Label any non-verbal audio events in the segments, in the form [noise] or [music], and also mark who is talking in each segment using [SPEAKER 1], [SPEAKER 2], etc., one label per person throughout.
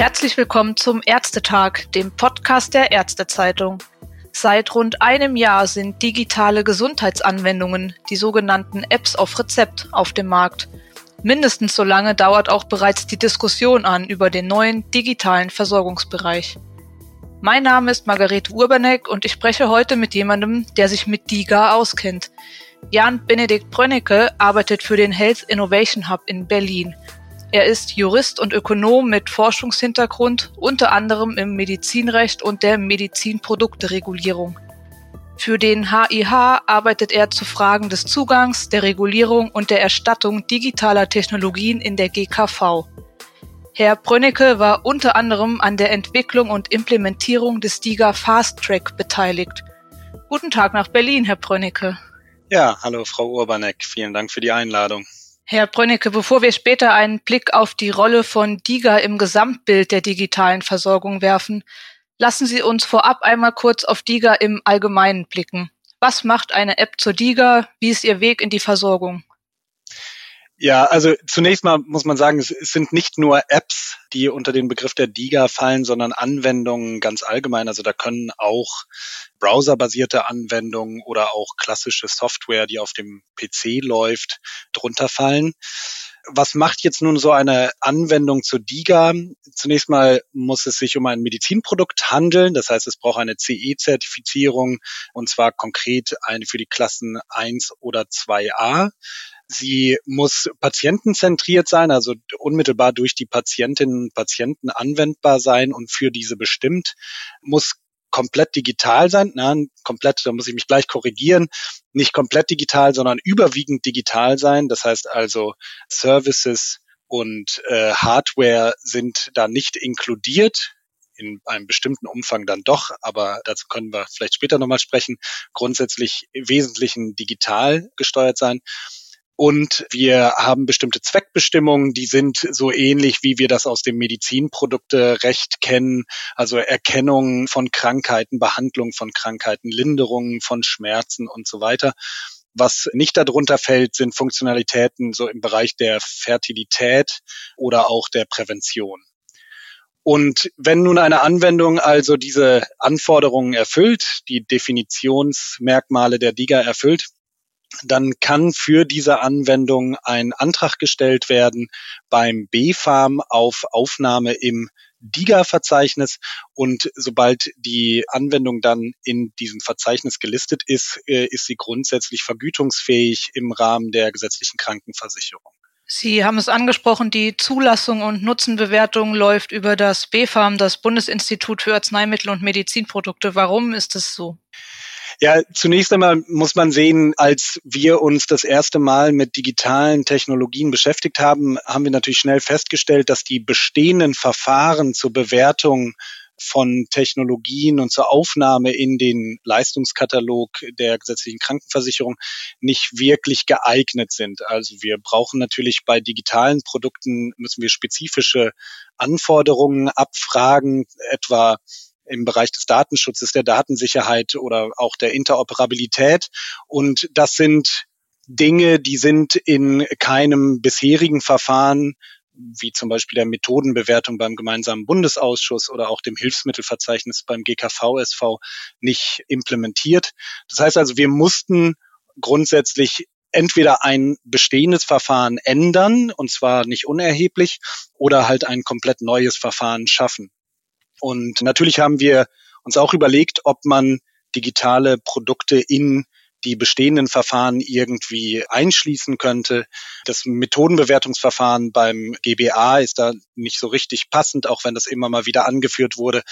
[SPEAKER 1] Herzlich willkommen zum Ärztetag, dem Podcast der Ärztezeitung. Seit rund einem Jahr sind digitale Gesundheitsanwendungen, die sogenannten Apps auf Rezept, auf dem Markt. Mindestens so lange dauert auch bereits die Diskussion an über den neuen digitalen Versorgungsbereich. Mein Name ist Margarete Urbanek und ich spreche heute mit jemandem, der sich mit DIGA auskennt. Jan Benedikt Brönnecke arbeitet für den Health Innovation Hub in Berlin. Er ist Jurist und Ökonom mit Forschungshintergrund, unter anderem im Medizinrecht und der Medizinprodukteregulierung. Für den HIH arbeitet er zu Fragen des Zugangs, der Regulierung und der Erstattung digitaler Technologien in der GKV. Herr Brönnecke war unter anderem an der Entwicklung und Implementierung des DIGA Fast Track beteiligt. Guten Tag nach Berlin, Herr Brönnecke.
[SPEAKER 2] Ja, hallo Frau Urbanek, vielen Dank für die Einladung.
[SPEAKER 1] Herr Brönnecke, bevor wir später einen Blick auf die Rolle von DIGA im Gesamtbild der digitalen Versorgung werfen, lassen Sie uns vorab einmal kurz auf DIGA im Allgemeinen blicken. Was macht eine App zur DIGA? Wie ist Ihr Weg in die Versorgung?
[SPEAKER 2] Ja, also zunächst mal muss man sagen, es, sind nicht nur Apps, die unter den Begriff der DIGA fallen, sondern Anwendungen ganz allgemein. Also da können auch browserbasierte Anwendungen oder auch klassische Software, die auf dem PC läuft, drunter fallen. Was macht jetzt nun so eine Anwendung zu DIGA? Zunächst mal muss es sich um ein Medizinprodukt handeln. Das heißt, es braucht eine CE-Zertifizierung und zwar konkret eine für die Klassen 1 oder 2a. Sie muss patientenzentriert sein, also unmittelbar durch die Patientinnen und Patienten anwendbar sein und für diese bestimmt, muss komplett digital sein, nein, komplett, da muss ich mich gleich korrigieren, nicht komplett digital, sondern überwiegend digital sein. Das heißt also Services und äh, Hardware sind da nicht inkludiert, in einem bestimmten Umfang dann doch, aber dazu können wir vielleicht später nochmal sprechen, grundsätzlich im Wesentlichen digital gesteuert sein. Und wir haben bestimmte Zweckbestimmungen, die sind so ähnlich, wie wir das aus dem Medizinprodukterecht kennen. Also Erkennung von Krankheiten, Behandlung von Krankheiten, Linderung von Schmerzen und so weiter. Was nicht darunter fällt, sind Funktionalitäten so im Bereich der Fertilität oder auch der Prävention. Und wenn nun eine Anwendung also diese Anforderungen erfüllt, die Definitionsmerkmale der DIGA erfüllt, dann kann für diese Anwendung ein Antrag gestellt werden beim BfArM auf Aufnahme im DIGA-Verzeichnis und sobald die Anwendung dann in diesem Verzeichnis gelistet ist, äh, ist sie grundsätzlich vergütungsfähig im Rahmen der gesetzlichen Krankenversicherung.
[SPEAKER 1] Sie haben es angesprochen, die Zulassung und Nutzenbewertung läuft über das BfArM, das Bundesinstitut für Arzneimittel und Medizinprodukte. Warum ist es so?
[SPEAKER 2] Ja, zunächst einmal muss man sehen, als wir uns das erste Mal mit digitalen Technologien beschäftigt haben, haben wir natürlich schnell festgestellt, dass die bestehenden Verfahren zur Bewertung von Technologien und zur Aufnahme in den Leistungskatalog der gesetzlichen Krankenversicherung nicht wirklich geeignet sind. Also wir brauchen natürlich bei digitalen Produkten müssen wir spezifische Anforderungen abfragen, etwa im Bereich des Datenschutzes, der Datensicherheit oder auch der Interoperabilität. Und das sind Dinge, die sind in keinem bisherigen Verfahren wie zum Beispiel der Methodenbewertung beim gemeinsamen Bundesausschuss oder auch dem Hilfsmittelverzeichnis beim GKV-SV nicht implementiert. Das heißt also, wir mussten grundsätzlich entweder ein bestehendes Verfahren ändern, und zwar nicht unerheblich, oder halt ein komplett neues Verfahren schaffen. Und natürlich haben wir uns auch überlegt, ob man digitale Produkte in die bestehenden Verfahren irgendwie einschließen könnte. Das Methodenbewertungsverfahren beim GBA ist da nicht so richtig passend, auch wenn das immer mal wieder angeführt wurde,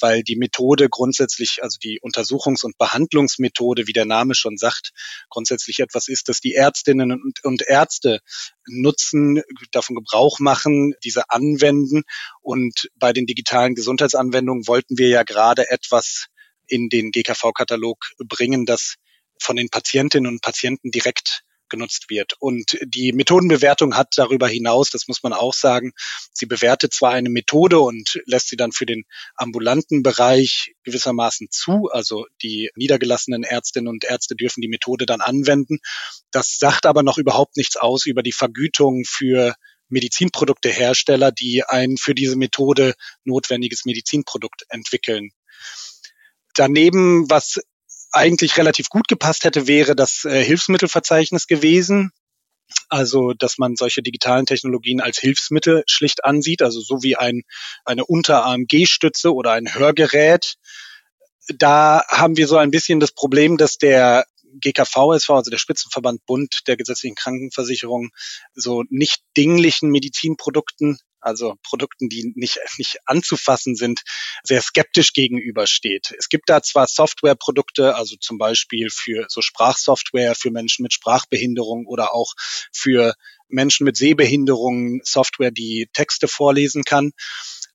[SPEAKER 2] weil die Methode grundsätzlich, also die Untersuchungs- und Behandlungsmethode, wie der Name schon sagt, grundsätzlich etwas ist, das die Ärztinnen und, und Ärzte nutzen, davon Gebrauch machen, diese anwenden. Und bei den digitalen Gesundheitsanwendungen wollten wir ja gerade etwas in den GKV-Katalog bringen, das von den Patientinnen und Patienten direkt genutzt wird. Und die Methodenbewertung hat darüber hinaus, das muss man auch sagen, sie bewertet zwar eine Methode und lässt sie dann für den ambulanten Bereich gewissermaßen zu, also die niedergelassenen Ärztinnen und Ärzte dürfen die Methode dann anwenden. Das sagt aber noch überhaupt nichts aus über die Vergütung für Medizinproduktehersteller, die ein für diese Methode notwendiges Medizinprodukt entwickeln. Daneben, was eigentlich relativ gut gepasst hätte, wäre das äh, Hilfsmittelverzeichnis gewesen. Also, dass man solche digitalen Technologien als Hilfsmittel schlicht ansieht, also so wie ein, eine Unter-AMG-Stütze oder ein Hörgerät. Da haben wir so ein bisschen das Problem, dass der GKVSV, also der Spitzenverband Bund der gesetzlichen Krankenversicherung, so nicht dinglichen Medizinprodukten also Produkten, die nicht, nicht anzufassen sind, sehr skeptisch gegenübersteht. Es gibt da zwar Softwareprodukte, also zum Beispiel für so Sprachsoftware für Menschen mit Sprachbehinderung oder auch für Menschen mit Sehbehinderungen Software, die Texte vorlesen kann.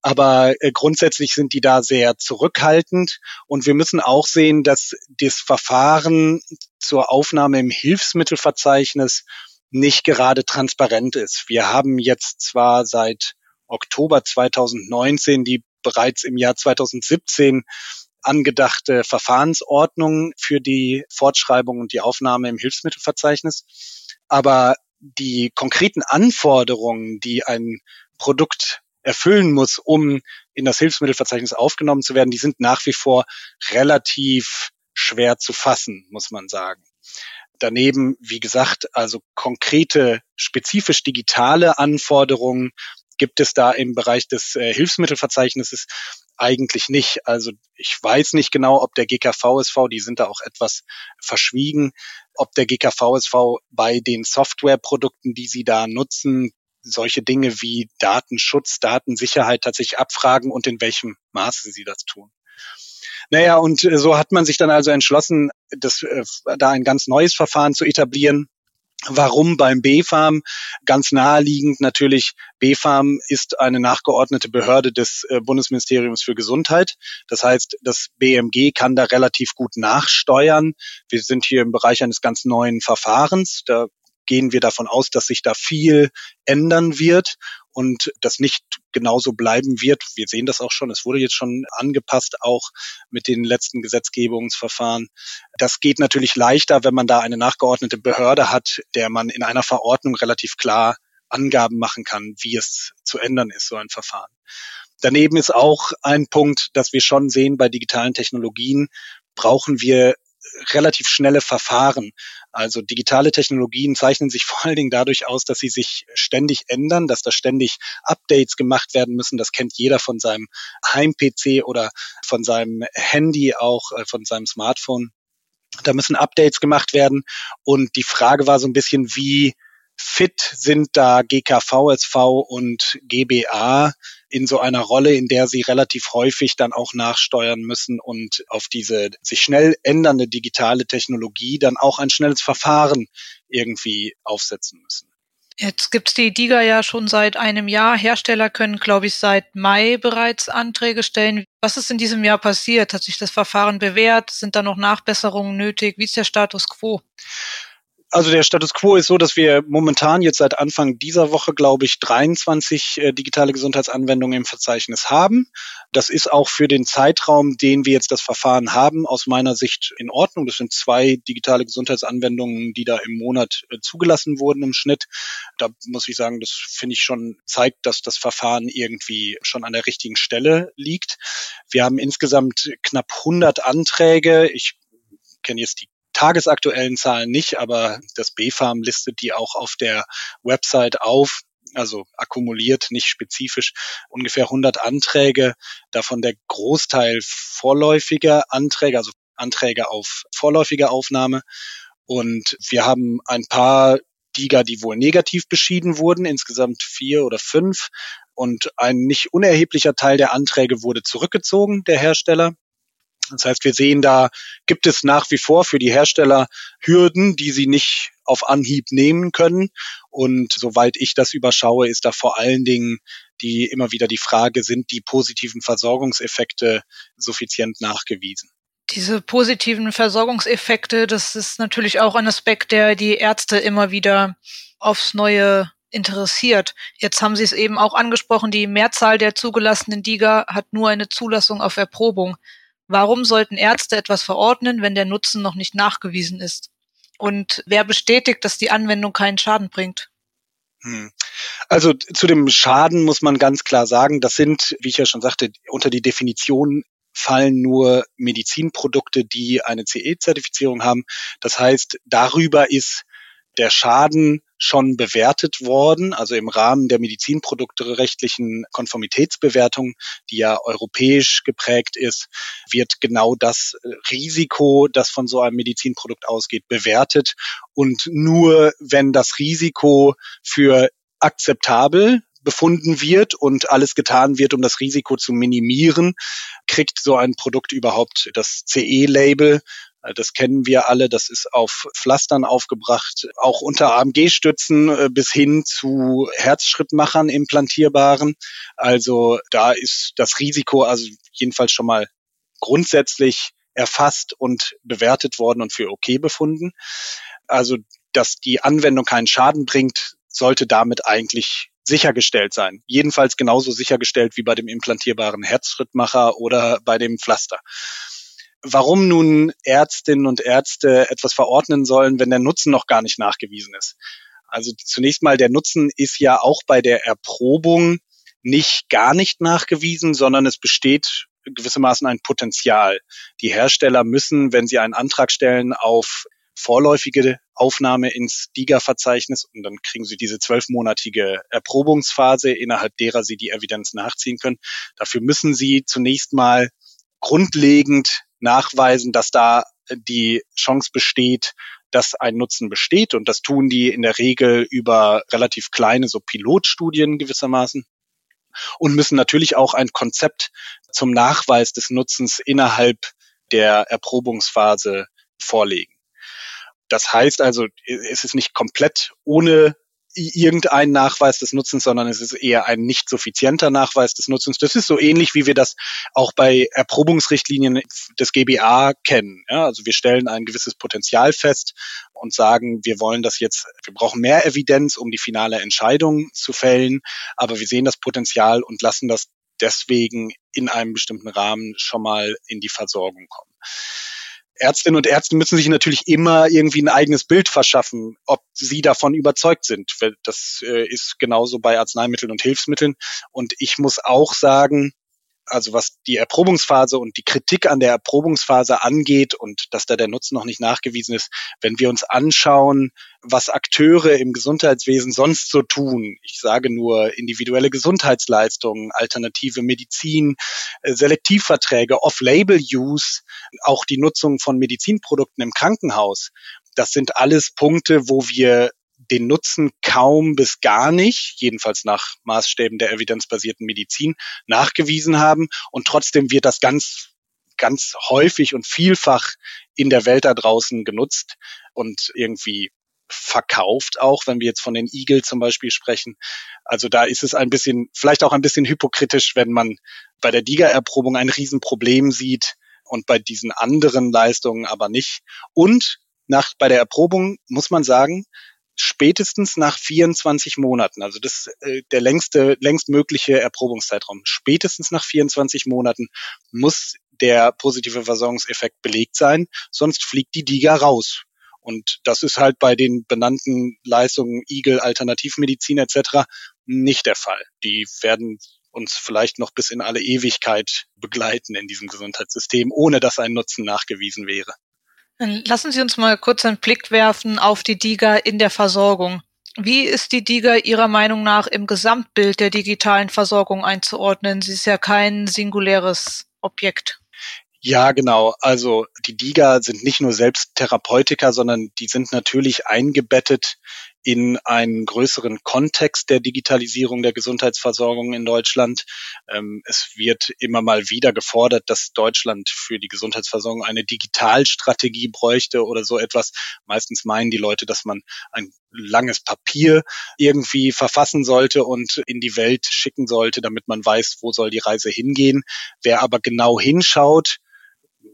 [SPEAKER 2] Aber äh, grundsätzlich sind die da sehr zurückhaltend. Und wir müssen auch sehen, dass das Verfahren zur Aufnahme im Hilfsmittelverzeichnis nicht gerade transparent ist. Wir haben jetzt zwar seit Oktober 2019 die bereits im Jahr 2017 angedachte Verfahrensordnung für die Fortschreibung und die Aufnahme im Hilfsmittelverzeichnis. Aber die konkreten Anforderungen, die ein Produkt erfüllen muss, um in das Hilfsmittelverzeichnis aufgenommen zu werden, die sind nach wie vor relativ schwer zu fassen, muss man sagen. Daneben, wie gesagt, also konkrete, spezifisch digitale Anforderungen gibt es da im Bereich des äh, Hilfsmittelverzeichnisses eigentlich nicht. Also ich weiß nicht genau, ob der GKVSV, die sind da auch etwas verschwiegen, ob der GKVSV bei den Softwareprodukten, die sie da nutzen, solche Dinge wie Datenschutz, Datensicherheit tatsächlich abfragen und in welchem Maße sie das tun. Naja, und äh, so hat man sich dann also entschlossen, das, äh, da ein ganz neues Verfahren zu etablieren. Warum beim BfArM? Ganz naheliegend natürlich, BfArM ist eine nachgeordnete Behörde des äh, Bundesministeriums für Gesundheit. Das heißt, das BMG kann da relativ gut nachsteuern. Wir sind hier im Bereich eines ganz neuen Verfahrens. Da gehen wir davon aus, dass sich da viel ändern wird und das nicht genauso bleiben wird. Wir sehen das auch schon. Es wurde jetzt schon angepasst, auch mit den letzten Gesetzgebungsverfahren. Das geht natürlich leichter, wenn man da eine nachgeordnete Behörde hat, der man in einer Verordnung relativ klar Angaben machen kann, wie es zu ändern ist, so ein Verfahren. Daneben ist auch ein Punkt, dass wir schon sehen, bei digitalen Technologien brauchen wir relativ schnelle Verfahren. Also digitale Technologien zeichnen sich [laughs] vor allen Dingen dadurch aus, dass sie sich ständig ändern, dass da ständig Updates gemacht werden müssen. Das kennt jeder von seinem Heim-PC oder von seinem Handy, auch äh, von seinem Smartphone. Da müssen Updates gemacht werden. Und die Frage war so ein bisschen, wie fit sind da GKVSV und GBA in so einer Rolle, in der sie relativ häufig dann auch nachsteuern müssen und auf diese sich schnell ändernde digitale Technologie dann auch ein schnelles Verfahren irgendwie aufsetzen müssen.
[SPEAKER 1] Jetzt gibt's die DIGA ja schon seit einem Jahr. Hersteller können, glaube ich, seit Mai bereits Anträge stellen. Was ist in diesem Jahr passiert? Hat sich das Verfahren bewährt? Sind da noch Nachbesserungen nötig? Wie ist der Status quo?
[SPEAKER 2] Also der Status quo ist so, dass wir momentan jetzt seit Anfang dieser Woche, glaube ich, 23 äh, digitale Gesundheitsanwendungen im Verzeichnis haben. Das ist auch für den Zeitraum, den wir jetzt das Verfahren haben, aus meiner Sicht in Ordnung. Das sind zwei digitale Gesundheitsanwendungen, die da im Monat äh, zugelassen wurden im Schnitt. Da muss ich sagen, das finde ich schon zeigt, dass das Verfahren irgendwie schon an der richtigen Stelle liegt. Wir haben insgesamt knapp 100 Anträge. Ich kenne jetzt die tagesaktuellen Zahlen nicht, aber das BfArM listet die auch auf der Website auf also akkumuliert, nicht spezifisch, ungefähr 100 Anträge, davon der Großteil vorläufiger Anträge, also Anträge auf vorläufige Aufnahme. Und wir haben ein paar DIGA, die wohl negativ beschieden wurden, insgesamt vier oder fünf. Und ein nicht unerheblicher Teil der Anträge wurde zurückgezogen, der Hersteller. Das heißt, wir sehen, da gibt es nach wie vor für die Hersteller Hürden, die sie nicht auf Anhieb nehmen können. Und soweit ich das überschaue, ist da vor allen Dingen die immer wieder die Frage, sind die positiven Versorgungseffekte suffizient nachgewiesen?
[SPEAKER 1] Diese positiven Versorgungseffekte, das ist natürlich auch ein Aspekt, der die Ärzte immer wieder aufs Neue interessiert. Jetzt haben Sie es eben auch angesprochen, die Mehrzahl der zugelassenen DIGA hat nur eine Zulassung auf Erprobung. Warum sollten Ärzte etwas verordnen, wenn der Nutzen noch nicht nachgewiesen ist? Und wer bestätigt, dass die Anwendung keinen Schaden bringt?
[SPEAKER 2] Hm. Also zu dem Schaden muss man ganz klar sagen, das sind, wie ich ja schon sagte, unter die Definition fallen nur Medizinprodukte, die eine CE-Zertifizierung haben. Das heißt, darüber ist der Schaden schon bewertet worden, also im Rahmen der Medizinprodukte rechtlichen Konformitätsbewertung, die ja europäisch geprägt ist, wird genau das Risiko, das von so einem Medizinprodukt ausgeht, bewertet. Und nur wenn das Risiko für akzeptabel befunden wird und alles getan wird, um das Risiko zu minimieren, kriegt so ein Produkt überhaupt das CE-Label. Das kennen wir alle, das ist auf Pflastern aufgebracht, auch unter AMG-Stützen äh, bis hin zu Herzschrittmachern implantierbaren. Also da ist das Risiko also jedenfalls schon mal grundsätzlich erfasst und bewertet worden und für okay befunden. Also, dass die Anwendung keinen Schaden bringt, sollte damit eigentlich sichergestellt sein. Jedenfalls genauso sichergestellt wie bei dem implantierbaren Herzschrittmacher oder bei dem Pflaster. Warum nun Ärztinnen und Ärzte etwas verordnen sollen, wenn der Nutzen noch gar nicht nachgewiesen ist? Also zunächst mal, der Nutzen ist ja auch bei der Erprobung nicht gar nicht nachgewiesen, sondern es besteht gewissermaßen ein Potenzial. Die Hersteller müssen, wenn sie einen Antrag stellen auf vorläufige Aufnahme ins DIGA-Verzeichnis und dann kriegen Sie diese zwölfmonatige Erprobungsphase, innerhalb derer Sie die Evidenz nachziehen können. Dafür müssen Sie zunächst mal grundlegend nachweisen, dass da die Chance besteht, dass ein Nutzen besteht. Und das tun die in der Regel über relativ kleine, so Pilotstudien gewissermaßen. Und müssen natürlich auch ein Konzept zum Nachweis des Nutzens innerhalb der Erprobungsphase vorlegen. Das heißt also, es ist nicht komplett ohne irgendein Nachweis des Nutzens, sondern es ist eher ein nicht suffizienter Nachweis des Nutzens. Das ist so ähnlich, wie wir das auch bei Erprobungsrichtlinien des GBA kennen. Ja, also wir stellen ein gewisses Potenzial fest und sagen, wir wollen das jetzt, wir brauchen mehr Evidenz, um die finale Entscheidung zu fällen, aber wir sehen das Potenzial und lassen das deswegen in einem bestimmten Rahmen schon mal in die Versorgung kommen. Ärztinnen und Ärzte müssen sich natürlich immer irgendwie ein eigenes Bild verschaffen, ob sie davon überzeugt sind. Das äh, ist genauso bei Arzneimitteln und Hilfsmitteln. Und ich muss auch sagen, also was die Erprobungsphase und die Kritik an der Erprobungsphase angeht und dass da der Nutzen noch nicht nachgewiesen ist, wenn wir uns anschauen, was Akteure im Gesundheitswesen sonst so tun, ich sage nur individuelle Gesundheitsleistungen, alternative Medizin, äh, Selektivverträge, Off-Label-Use, auch die Nutzung von Medizinprodukten im Krankenhaus, das sind alles Punkte, wo wir den Nutzen kaum bis gar nicht, jedenfalls nach Maßstäben der evidenzbasierten Medizin, nachgewiesen haben. Und trotzdem wird das ganz, ganz häufig und vielfach in der Welt da draußen genutzt und irgendwie verkauft, auch wenn wir jetzt von den Eagle zum Beispiel sprechen. Also da ist es ein bisschen, vielleicht auch ein bisschen hypokritisch, wenn man bei der DIGA-Erprobung ein Riesenproblem sieht und bei diesen anderen Leistungen aber nicht. Und nach, bei der Erprobung muss man sagen, spätestens nach 24 Monaten, also das äh, der längste, längst mögliche Erprobungszeitraum, spätestens nach 24 Monaten muss der positive Versorgungseffekt belegt sein, sonst fliegt die DIGA raus. Und das ist halt bei den benannten Leistungen Igel, Alternativmedizin etc. nicht der Fall. Die werden uns vielleicht noch bis in alle Ewigkeit begleiten in diesem Gesundheitssystem, ohne dass ein Nutzen nachgewiesen wäre.
[SPEAKER 1] Lassen Sie uns mal kurz einen Blick werfen auf die DIGA in der Versorgung. Wie ist die DIGA Ihrer Meinung nach im Gesamtbild der digitalen Versorgung einzuordnen? Sie ist ja kein singuläres Objekt.
[SPEAKER 2] Ja, genau. Also die DIGA sind nicht nur selbst Therapeutika, sondern die sind natürlich eingebettet in einen größeren Kontext der Digitalisierung der Gesundheitsversorgung in Deutschland. Ähm, es wird immer mal wieder gefordert, dass Deutschland für die Gesundheitsversorgung eine Digitalstrategie bräuchte oder so etwas. Meistens meinen die Leute, dass man ein langes Papier irgendwie verfassen sollte und in die Welt schicken sollte, damit man weiß, wo soll die Reise hingehen. Wer aber genau hinschaut,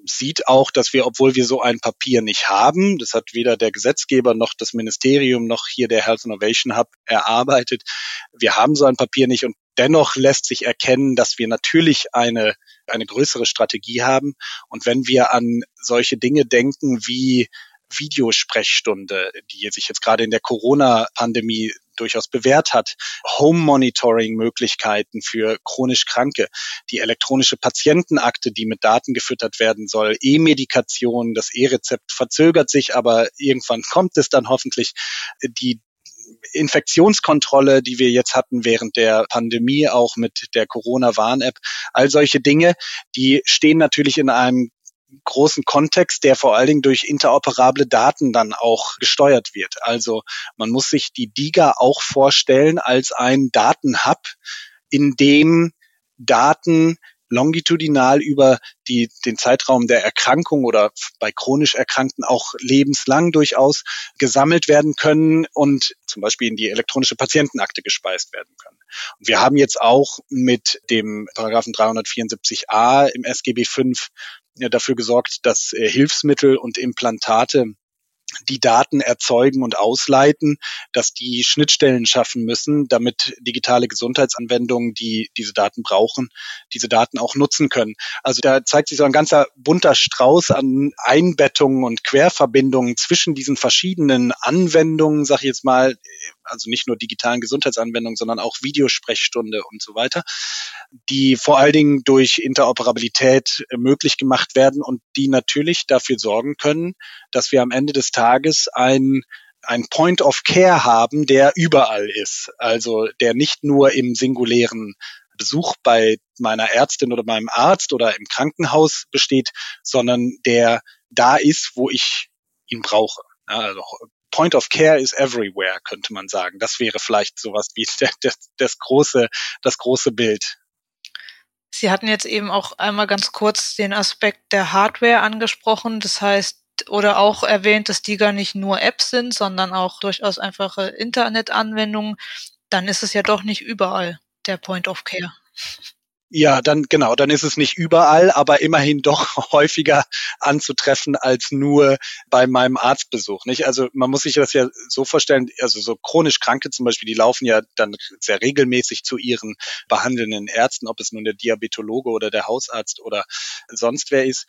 [SPEAKER 2] sieht auch, dass wir, obwohl wir so ein Papier nicht haben, das hat weder der Gesetzgeber noch das Ministerium noch hier der Health Innovation Hub erarbeitet, wir haben so ein Papier nicht und dennoch lässt sich erkennen, dass wir natürlich eine, eine größere Strategie haben. Und wenn wir an solche Dinge denken wie Videosprechstunde, die sich jetzt gerade in der Corona-Pandemie durchaus bewährt hat. Home-Monitoring-Möglichkeiten für chronisch Kranke, die elektronische Patientenakte, die mit Daten gefüttert werden soll, E-Medikation, das E-Rezept verzögert sich, aber irgendwann kommt es dann hoffentlich. Die Infektionskontrolle, die wir jetzt hatten während der Pandemie, auch mit der Corona-Warn-App, all solche Dinge, die stehen natürlich in einem großen Kontext, der vor allen Dingen durch interoperable Daten dann auch gesteuert wird. Also man muss sich die DIGA auch vorstellen als ein Datenhub, in dem Daten longitudinal über die, den Zeitraum der Erkrankung oder bei chronisch Erkrankten auch lebenslang durchaus gesammelt werden können und zum Beispiel in die elektronische Patientenakte gespeist werden können. Und wir haben jetzt auch mit dem Paragraphen 374a im SGB V dafür gesorgt, dass äh, Hilfsmittel und Implantate die Daten erzeugen und ausleiten, dass die Schnittstellen schaffen müssen, damit digitale Gesundheitsanwendungen, die diese Daten brauchen, diese Daten auch nutzen können. Also da zeigt sich so ein ganzer bunter Strauß an Einbettungen und Querverbindungen zwischen diesen verschiedenen Anwendungen, sag ich jetzt mal, also nicht nur digitalen Gesundheitsanwendungen, sondern auch Videosprechstunde und so weiter, die vor allen Dingen durch Interoperabilität möglich gemacht werden und die natürlich dafür sorgen können, dass wir am Ende des Tages ein ein Point of Care haben, der überall ist. Also der nicht nur im singulären Besuch bei meiner Ärztin oder meinem Arzt oder im Krankenhaus besteht, sondern der da ist, wo ich ihn brauche. Also Point of Care is everywhere, könnte man sagen. Das wäre vielleicht sowas wie [laughs] das, das, große, das große Bild.
[SPEAKER 1] Sie hatten jetzt eben auch einmal ganz kurz den Aspekt der Hardware angesprochen. Das heißt, oder auch erwähnt, dass die gar nicht nur Apps sind, sondern auch durchaus einfache Internetanwendungen. Dann ist es ja doch nicht überall der Point of Care.
[SPEAKER 2] Ja, dann genau, dann ist es nicht überall, aber immerhin [laughs] doch häufiger anzutreffen als nur bei meinem Arztbesuch. Nicht? Also man muss sich das ja so vorstellen, also so chronisch Kranke zum Beispiel, die laufen ja dann sehr regelmäßig zu ihren behandelnden Ärzten, ob es nun der Diabetologe oder der Hausarzt oder sonst wer ist.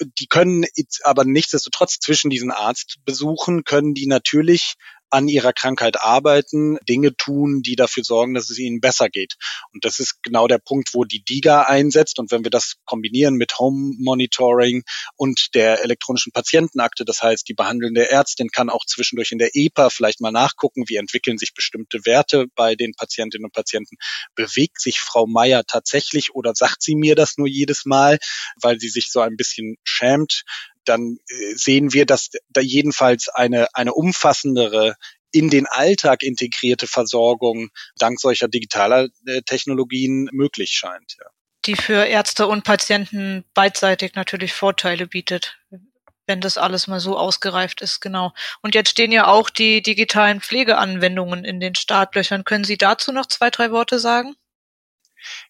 [SPEAKER 2] Die können aber nichtsdestotrotz zwischen diesen Arztbesuchen können die natürlich an ihrer Krankheit arbeiten, Dinge tun, die dafür sorgen, dass es ihnen besser geht. Und das ist genau der Punkt, wo die DIGA einsetzt. Und wenn wir das kombinieren mit Home Monitoring und der elektronischen Patientenakte, das heißt, die behandelnde Ärztin kann auch zwischendurch in der EPA vielleicht mal nachgucken, wie entwickeln sich bestimmte Werte bei den Patientinnen und Patienten. Bewegt sich Frau Meier tatsächlich oder sagt sie mir das nur jedes Mal, weil sie sich so ein bisschen schämt, dann äh, sehen wir, dass da jedenfalls eine, eine umfassendere in den Alltag integrierte Versorgung dank solcher digitaler äh, Technologien möglich scheint. Ja.
[SPEAKER 1] Die für Ärzte und Patienten beidseitig natürlich Vorteile bietet, wenn das alles mal so ausgereift ist, genau. Und jetzt stehen ja auch die digitalen Pflegeanwendungen in den Startlöchern. Können Sie dazu noch zwei, drei Worte sagen?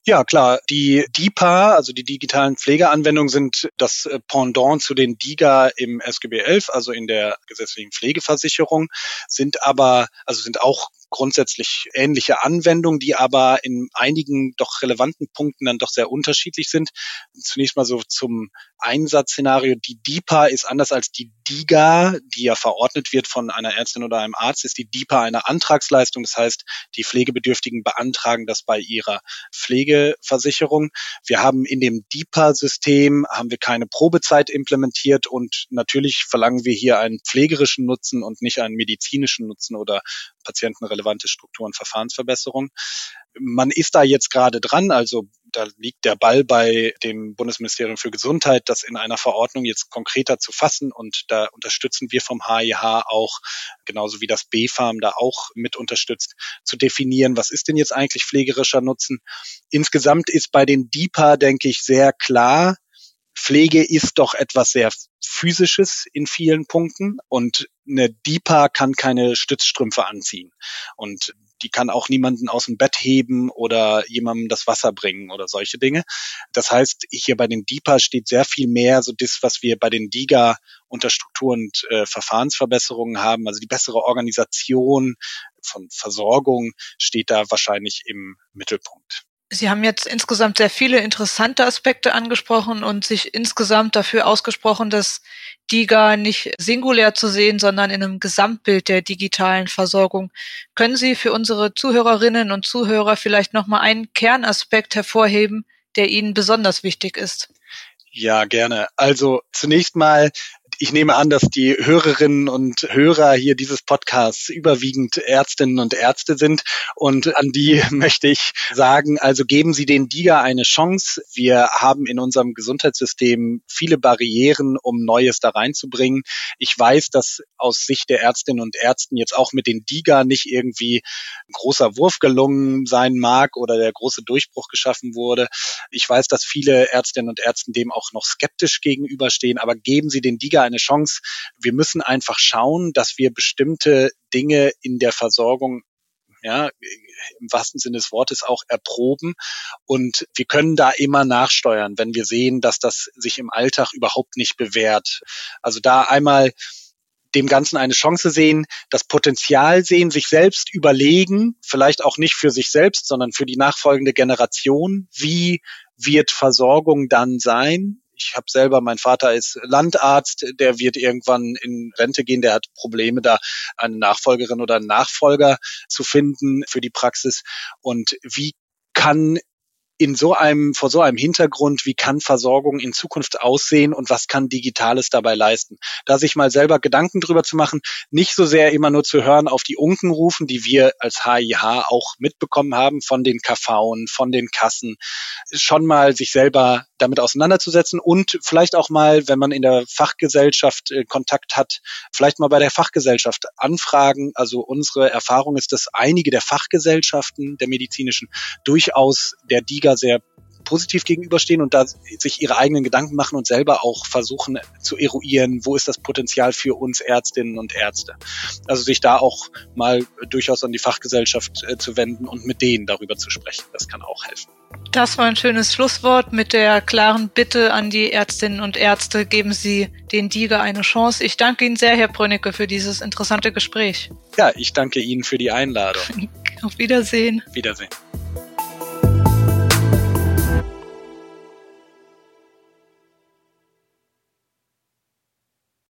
[SPEAKER 2] Ja, klar. Die DIPA, also die digitalen Pflegeanwendungen, sind das äh, Pendant zu den DIGA im SGB 11, also in der gesetzlichen Pflegeversicherung, sind aber, also sind auch grundsätzlich ähnliche Anwendungen, die aber in einigen doch relevanten Punkten dann doch sehr unterschiedlich sind. Zunächst mal so zum Einsatzszenario. Die DIPA ist anders als die DIGA, die ja verordnet wird von einer Ärztin oder einem Arzt, ist die DIPA eine Antragsleistung. Das heißt, die Pflegebedürftigen beantragen das bei ihrer Pflegeversicherung. Wir haben in dem DIPA-System haben wir keine Probezeit implementiert und natürlich verlangen wir hier einen pflegerischen Nutzen und nicht einen medizinischen Nutzen oder patientenrelevante Strukturen, Verfahrensverbesserung. Man ist da jetzt gerade dran, also da liegt der Ball bei dem Bundesministerium für Gesundheit, das in einer Verordnung jetzt konkreter zu fassen und da unterstützen wir vom HIH auch, genauso wie das BfArM da auch mit unterstützt, zu definieren, was ist denn jetzt eigentlich pflegerischer Nutzen. Insgesamt ist bei den DIPA, denke ich, sehr klar, Pflege ist doch etwas sehr physisches in vielen Punkten und eine DIPA kann keine Stützstrümpfe anziehen und die kann auch niemanden aus dem Bett heben oder jemandem das Wasser bringen oder solche Dinge. Das heißt, hier bei den DIPA steht sehr viel mehr so das, was wir bei den DIGA unter Struktur- und äh, Verfahrensverbesserungen haben. Also die bessere Organisation von Versorgung steht da wahrscheinlich im Mittelpunkt.
[SPEAKER 1] Sie haben jetzt insgesamt sehr viele interessante Aspekte angesprochen und sich insgesamt dafür ausgesprochen, dass DIGA nicht singulär zu sehen, sondern in einem Gesamtbild der digitalen Versorgung. Können Sie für unsere Zuhörerinnen und Zuhörer vielleicht nochmal einen Kernaspekt hervorheben, der Ihnen besonders wichtig ist?
[SPEAKER 2] Ja, gerne. Also zunächst mal ich nehme an, dass die Hörerinnen und Hörer hier dieses Podcasts überwiegend Ärztinnen und Ärzte sind. Und an die [laughs] möchte ich sagen, also geben Sie den DIGA eine Chance. Wir haben in unserem Gesundheitssystem viele Barrieren, um Neues da reinzubringen. Ich weiß, dass aus Sicht der Ärztinnen und Ärzten jetzt auch mit den DIGA nicht irgendwie ein großer Wurf gelungen sein mag oder der große Durchbruch geschaffen wurde. Ich weiß, dass viele Ärztinnen und Ärzten dem auch noch skeptisch gegenüberstehen, aber geben Sie den DIGA eine Chance. Wir müssen einfach schauen, dass wir bestimmte Dinge in der Versorgung ja, im wahrsten Sinne des Wortes auch erproben. Und wir können da immer nachsteuern, wenn wir sehen, dass das sich im Alltag überhaupt nicht bewährt. Also da einmal dem Ganzen eine Chance sehen, das Potenzial sehen, sich selbst überlegen, vielleicht auch nicht für sich selbst, sondern für die nachfolgende Generation. Wie wird Versorgung dann sein? Ich habe selber, mein Vater ist Landarzt, der wird irgendwann in Rente gehen, der hat Probleme, da eine Nachfolgerin oder einen Nachfolger zu finden für die Praxis. Und wie kann in so einem, vor so einem Hintergrund, wie kann Versorgung in Zukunft aussehen und was kann Digitales dabei leisten? Da sich mal selber Gedanken drüber zu machen, nicht so sehr immer nur zu hören auf die Unkenrufen, die wir als HIH auch mitbekommen haben von den KVen, von den Kassen, schon mal sich selber damit auseinanderzusetzen und vielleicht auch mal, wenn man in der Fachgesellschaft äh, Kontakt hat, vielleicht mal bei der Fachgesellschaft anfragen. Also unsere Erfahrung ist, dass einige der Fachgesellschaften der medizinischen durchaus der DIGA da sehr positiv gegenüberstehen und da sich ihre eigenen Gedanken machen und selber auch versuchen zu eruieren, wo ist das Potenzial für uns Ärztinnen und Ärzte. Also sich da auch mal durchaus an die Fachgesellschaft äh, zu wenden und mit denen darüber zu sprechen. Das kann auch helfen.
[SPEAKER 1] Das war ein schönes Schlusswort mit der klaren Bitte an die Ärztinnen und Ärzte, geben Sie den DIGA eine Chance. Ich danke Ihnen sehr, Herr Brönnecke, für dieses interessante Gespräch.
[SPEAKER 2] Ja, ich danke Ihnen für die Einladung. [laughs]
[SPEAKER 1] Auf Wiedersehen.
[SPEAKER 2] Wiedersehen.